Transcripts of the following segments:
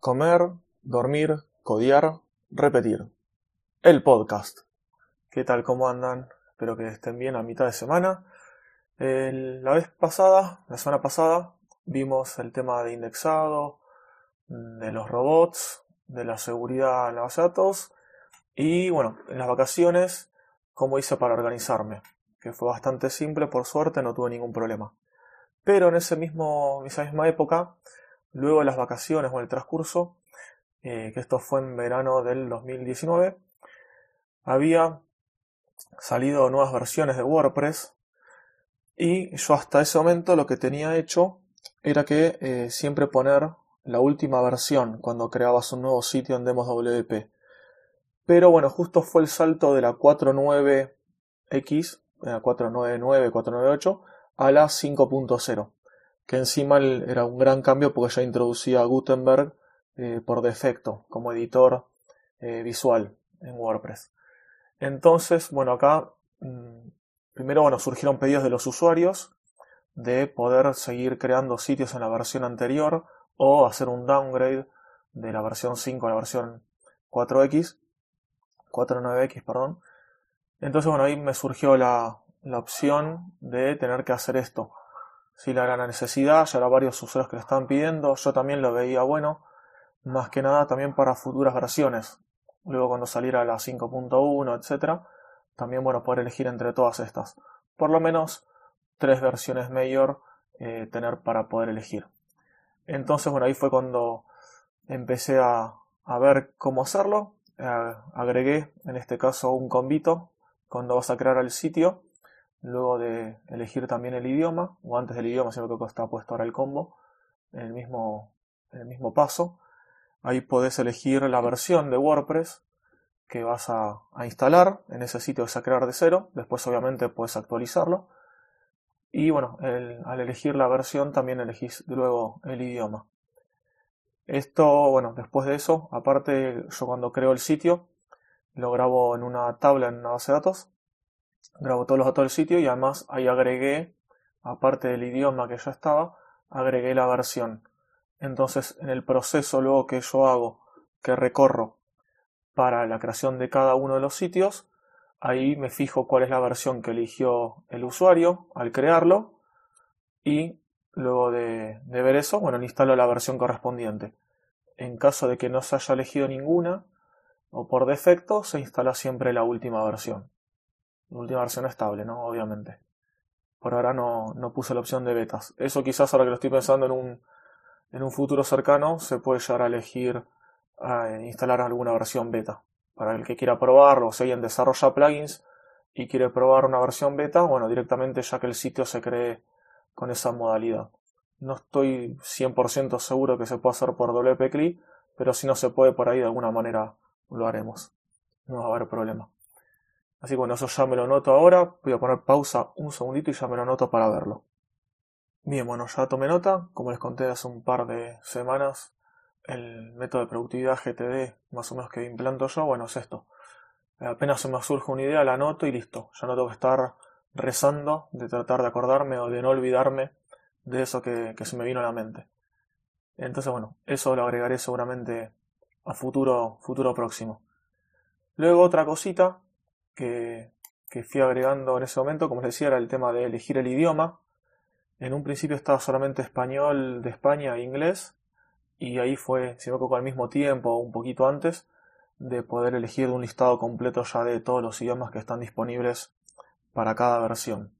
Comer, dormir, codiar, repetir. El podcast. ¿Qué tal? ¿Cómo andan? Espero que estén bien a mitad de semana. la vez pasada, la semana pasada, vimos el tema de indexado, de los robots, de la seguridad en la base de datos y bueno, en las vacaciones, cómo hice para organizarme, que fue bastante simple, por suerte no tuve ningún problema. Pero en ese mismo, esa misma época Luego de las vacaciones o el transcurso, eh, que esto fue en verano del 2019, había salido nuevas versiones de WordPress y yo hasta ese momento lo que tenía hecho era que eh, siempre poner la última versión cuando creabas un nuevo sitio en Demos WP. Pero bueno, justo fue el salto de la 4.9x, la 499, 498 a la 5.0 que encima era un gran cambio porque ya introducía a Gutenberg eh, por defecto como editor eh, visual en WordPress. Entonces, bueno, acá mm, primero bueno, surgieron pedidos de los usuarios de poder seguir creando sitios en la versión anterior o hacer un downgrade de la versión 5 a la versión 4X, 4.9X, perdón. Entonces, bueno, ahí me surgió la, la opción de tener que hacer esto si la necesidad, ya era varios usuarios que lo estaban pidiendo, yo también lo veía bueno, más que nada también para futuras versiones. Luego cuando saliera la 5.1, etcétera, también bueno poder elegir entre todas estas. Por lo menos tres versiones mayor eh, tener para poder elegir. Entonces bueno ahí fue cuando empecé a, a ver cómo hacerlo. Eh, agregué en este caso un convito cuando vas a crear el sitio luego de elegir también el idioma, o antes del idioma, sino que está puesto ahora el combo, en el mismo, el mismo paso. Ahí podés elegir la versión de WordPress que vas a, instalar en ese sitio que vas a crear de cero. Después obviamente puedes actualizarlo. Y bueno, al elegir la versión también elegís luego el idioma. Esto, bueno, después de eso, aparte yo cuando creo el sitio, lo grabo en una tabla en una base de datos grabo todos los datos del sitio y además ahí agregué, aparte del idioma que ya estaba, agregué la versión. Entonces en el proceso luego que yo hago, que recorro para la creación de cada uno de los sitios, ahí me fijo cuál es la versión que eligió el usuario al crearlo y luego de, de ver eso, bueno, instalo la versión correspondiente. En caso de que no se haya elegido ninguna o por defecto, se instala siempre la última versión última versión estable, ¿no? Obviamente. Por ahora no, no puse la opción de betas. Eso quizás ahora que lo estoy pensando en un, en un futuro cercano se puede llegar a elegir a instalar alguna versión beta. Para el que quiera probarlo, o si alguien desarrolla plugins y quiere probar una versión beta, bueno, directamente ya que el sitio se cree con esa modalidad. No estoy 100% seguro que se pueda hacer por WP pero si no se puede por ahí de alguna manera lo haremos. No va a haber problema. Así que bueno, eso ya me lo noto ahora. Voy a poner pausa un segundito y ya me lo noto para verlo. Bien, bueno, ya tomé nota. Como les conté hace un par de semanas, el método de productividad GTD, más o menos que implanto yo, bueno, es esto. Apenas se me surge una idea, la anoto y listo. Ya no tengo que estar rezando de tratar de acordarme o de no olvidarme de eso que, que se me vino a la mente. Entonces, bueno, eso lo agregaré seguramente a futuro, futuro próximo. Luego otra cosita que, fui agregando en ese momento, como les decía, era el tema de elegir el idioma. En un principio estaba solamente español de España e inglés, y ahí fue, si me equivoco, al mismo tiempo o un poquito antes, de poder elegir un listado completo ya de todos los idiomas que están disponibles para cada versión.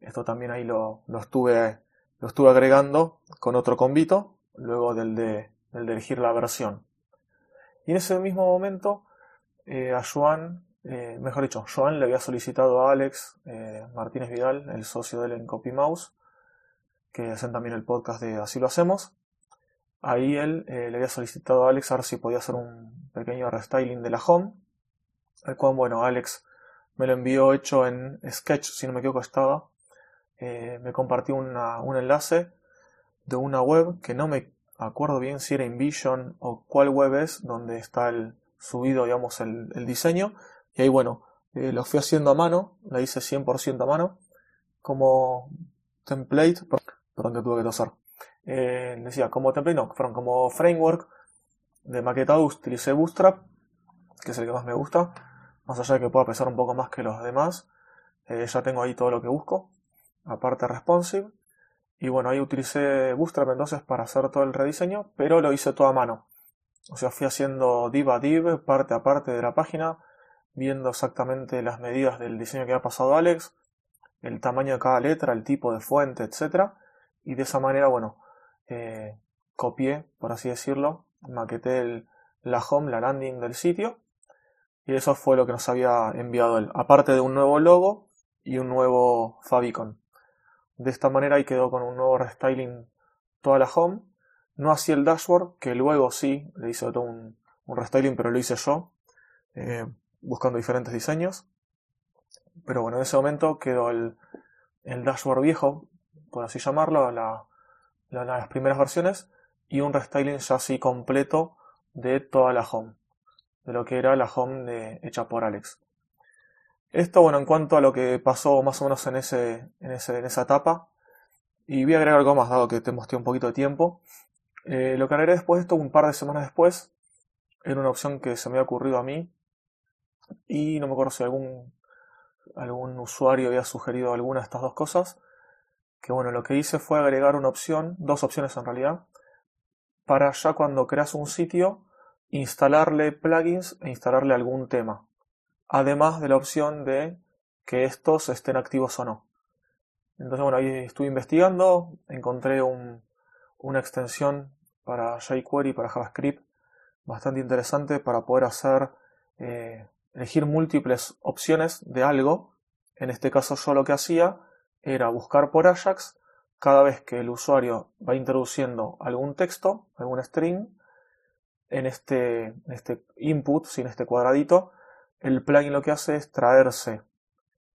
Esto también ahí lo, estuve, lo estuve agregando con otro convito, luego del de, elegir la versión. Y en ese mismo momento, eh, a Joan eh, mejor dicho, Joan le había solicitado a Alex eh, Martínez Vidal, el socio de él en CopyMouse, que hacen también el podcast de Así lo hacemos. Ahí él eh, le había solicitado a Alex a ver si podía hacer un pequeño restyling de la home. El cual, bueno, Alex me lo envió hecho en Sketch, si no me equivoco estaba. me compartió un enlace de una web que no me acuerdo bien si era InVision o cuál web es, donde está el, subido, digamos, el, el diseño y ahí, bueno, eh, lo fui haciendo a mano, la hice 100% a mano, como template, perdón que tuve que tosar. Eh, decía, como template, no, fueron como framework de maquetado utilicé Bootstrap, que es el que más me gusta, más allá de que pueda pesar un poco más que los demás. Eh, ya tengo ahí todo lo que busco, aparte responsive. Y bueno, ahí utilicé Bootstrap entonces para hacer todo el rediseño, pero lo hice todo a mano. O sea, fui haciendo div a div, parte a parte de la página, viendo exactamente las medidas del diseño que había pasado Alex, el tamaño de cada letra, el tipo de fuente, etc. Y de esa manera, bueno, eh, copié, por así decirlo, maqueté la home, la landing del sitio. Y eso fue lo que nos había enviado él, aparte de un nuevo logo y un nuevo favicon. De esta manera ahí quedó con un nuevo restyling toda la home. No así el dashboard, que luego sí le hice todo un, restyling, pero lo hice yo, eh, buscando diferentes diseños. Pero bueno, en ese momento quedó el, dashboard viejo, por así llamarlo, las primeras versiones, y un restyling ya así completo de toda la home, de lo que era la home hecha por Alex. Esto, bueno, en cuanto a lo que pasó más o menos en, ese, en, esa etapa, y voy a agregar algo más, dado que te mostré un poquito de tiempo. Eh, lo que agregué después de esto, un par de semanas después, era una opción que se me había ocurrido a mí, y no me acuerdo si algún, algún usuario había sugerido alguna de estas dos cosas, que bueno, lo que hice fue agregar una opción, dos opciones en realidad, para ya cuando creas un sitio, instalarle plugins e instalarle algún tema además de la opción de que estos estén activos o no. Entonces, bueno, ahí estuve investigando, encontré una extensión para jQuery, para JavaScript, bastante interesante para poder hacer, eh, elegir múltiples opciones de algo. En este caso yo lo que hacía era buscar por Ajax cada vez que el usuario va introduciendo algún texto, algún string, en este, en este input, sin este cuadradito, el plugin lo que hace es traerse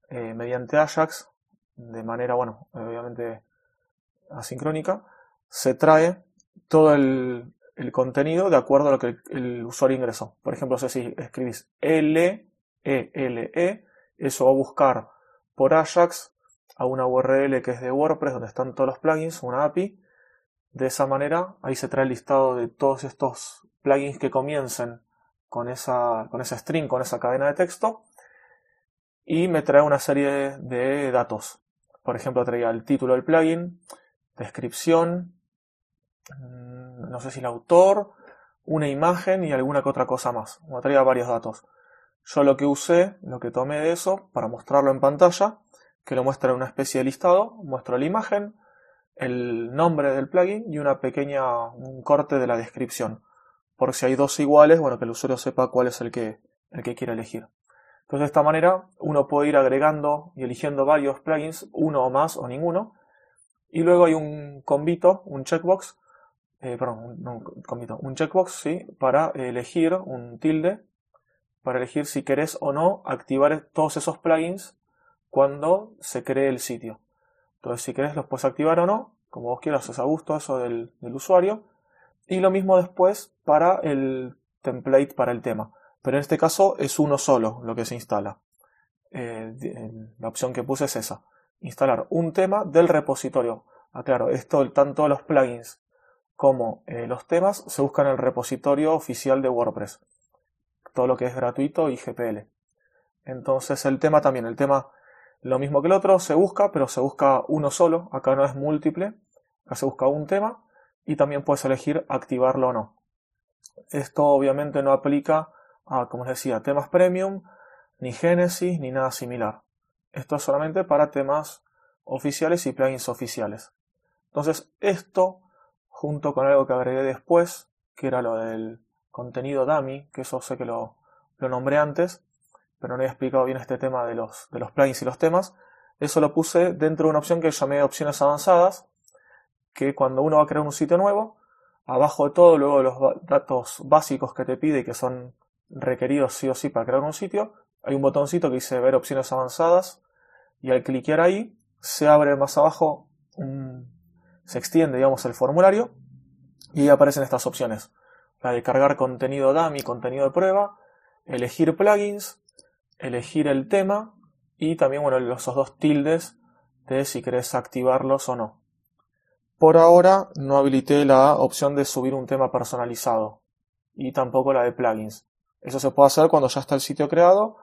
eh, mediante Ajax, de manera, bueno, obviamente asincrónica, se trae todo el, contenido de acuerdo a lo que el, usuario ingresó. Por ejemplo, si escribís L, E, L, E, eso va a buscar por Ajax a una URL que es de WordPress, donde están todos los plugins, una API. De esa manera, ahí se trae el listado de todos estos plugins que comiencen con esa, con esa string, con esa cadena de texto, y me trae una serie de datos. Por ejemplo, traía el título del plugin, descripción, no sé si el autor, una imagen y alguna que otra cosa más. Me traía varios datos. Yo lo que usé, lo que tomé de eso, para mostrarlo en pantalla, que lo muestra en una especie de listado, muestro la imagen, el nombre del plugin y una pequeña, un corte de la descripción por si hay dos iguales, bueno, que el usuario sepa cuál es el que, el que quiere elegir. Entonces de esta manera uno puede ir agregando y eligiendo varios plugins, uno o más o ninguno, y luego hay un combito, un checkbox, eh, perdón, un, checkbox, sí, para elegir un tilde, para elegir si querés o no activar todos esos plugins cuando se cree el sitio. Entonces si querés los puedes activar o no, como vos quieras, es a gusto eso del, del usuario. Y lo mismo después para el template para el tema. Pero en este caso es uno solo lo que se instala. Eh, la opción que puse es esa. Instalar un tema del repositorio. Aclaro, esto tanto los plugins como eh, los temas se buscan en el repositorio oficial de WordPress. Todo lo que es gratuito y GPL. Entonces el tema también, el tema lo mismo que el otro, se busca, pero se busca uno solo. Acá no es múltiple. Acá se busca un tema y también puedes elegir activarlo o no. Esto obviamente no aplica a, como os decía, temas premium, ni Genesis, ni nada similar. Esto es solamente para temas oficiales y plugins oficiales. Entonces, esto, junto con algo que agregué después, que era lo del contenido dummy, que eso sé que lo, lo nombré antes, pero no he explicado bien este tema de los, de los plugins y los temas, eso lo puse dentro de una opción que llamé opciones avanzadas, que cuando uno va a crear un sitio nuevo, abajo de todo, luego de los datos básicos que te pide y que son requeridos sí o sí para crear un sitio, hay un botoncito que dice ver opciones avanzadas y al cliquear ahí se abre más abajo, se extiende digamos el formulario y aparecen estas opciones. La de cargar contenido dummy, contenido de prueba, elegir plugins, elegir el tema y también bueno, esos dos tildes de si querés activarlos o no. Por ahora no habilité la opción de subir un tema personalizado. y tampoco la de plugins. Eso se puede hacer cuando ya está el sitio creado,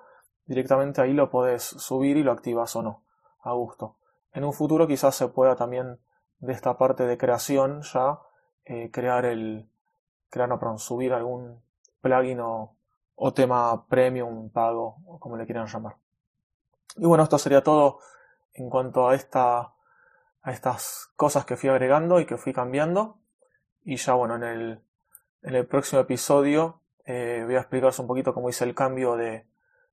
directamente ahí lo podés subir y lo activas o no, a gusto. En un futuro quizás se pueda también de esta parte de creación ya eh, crear el, crear, no, perdón, subir algún plugin o, tema premium, pago, o como le quieran llamar. Y bueno, esto sería todo en cuanto a esta a estas cosas que fui agregando y que fui cambiando. Y ya bueno, en el, en el próximo episodio eh, voy a explicaros un poquito cómo hice el cambio de,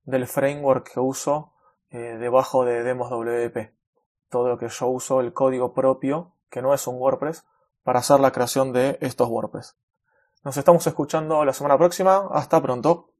del framework que uso eh, debajo de Demos WP. Todo lo que yo uso, el código propio, que no es un WordPress, para hacer la creación de estos WordPress. Nos estamos escuchando la semana próxima. Hasta pronto.